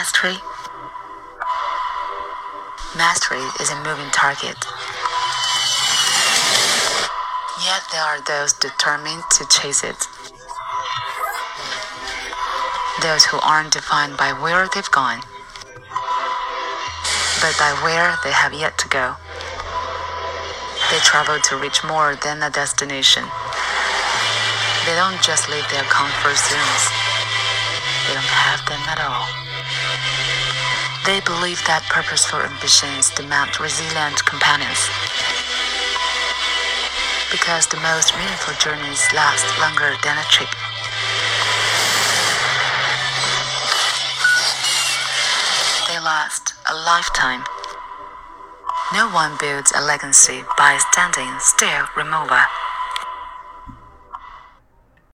mastery? Mastery is a moving target. Yet there are those determined to chase it. Those who aren't defined by where they've gone, but by where they have yet to go. They travel to reach more than a destination. They don't just leave their comfort zones. They don't have them at all. They believe that purposeful ambitions demand resilient companions. Because the most meaningful journeys last longer than a trip. They last a lifetime. No one builds a legacy by standing still Rimowa.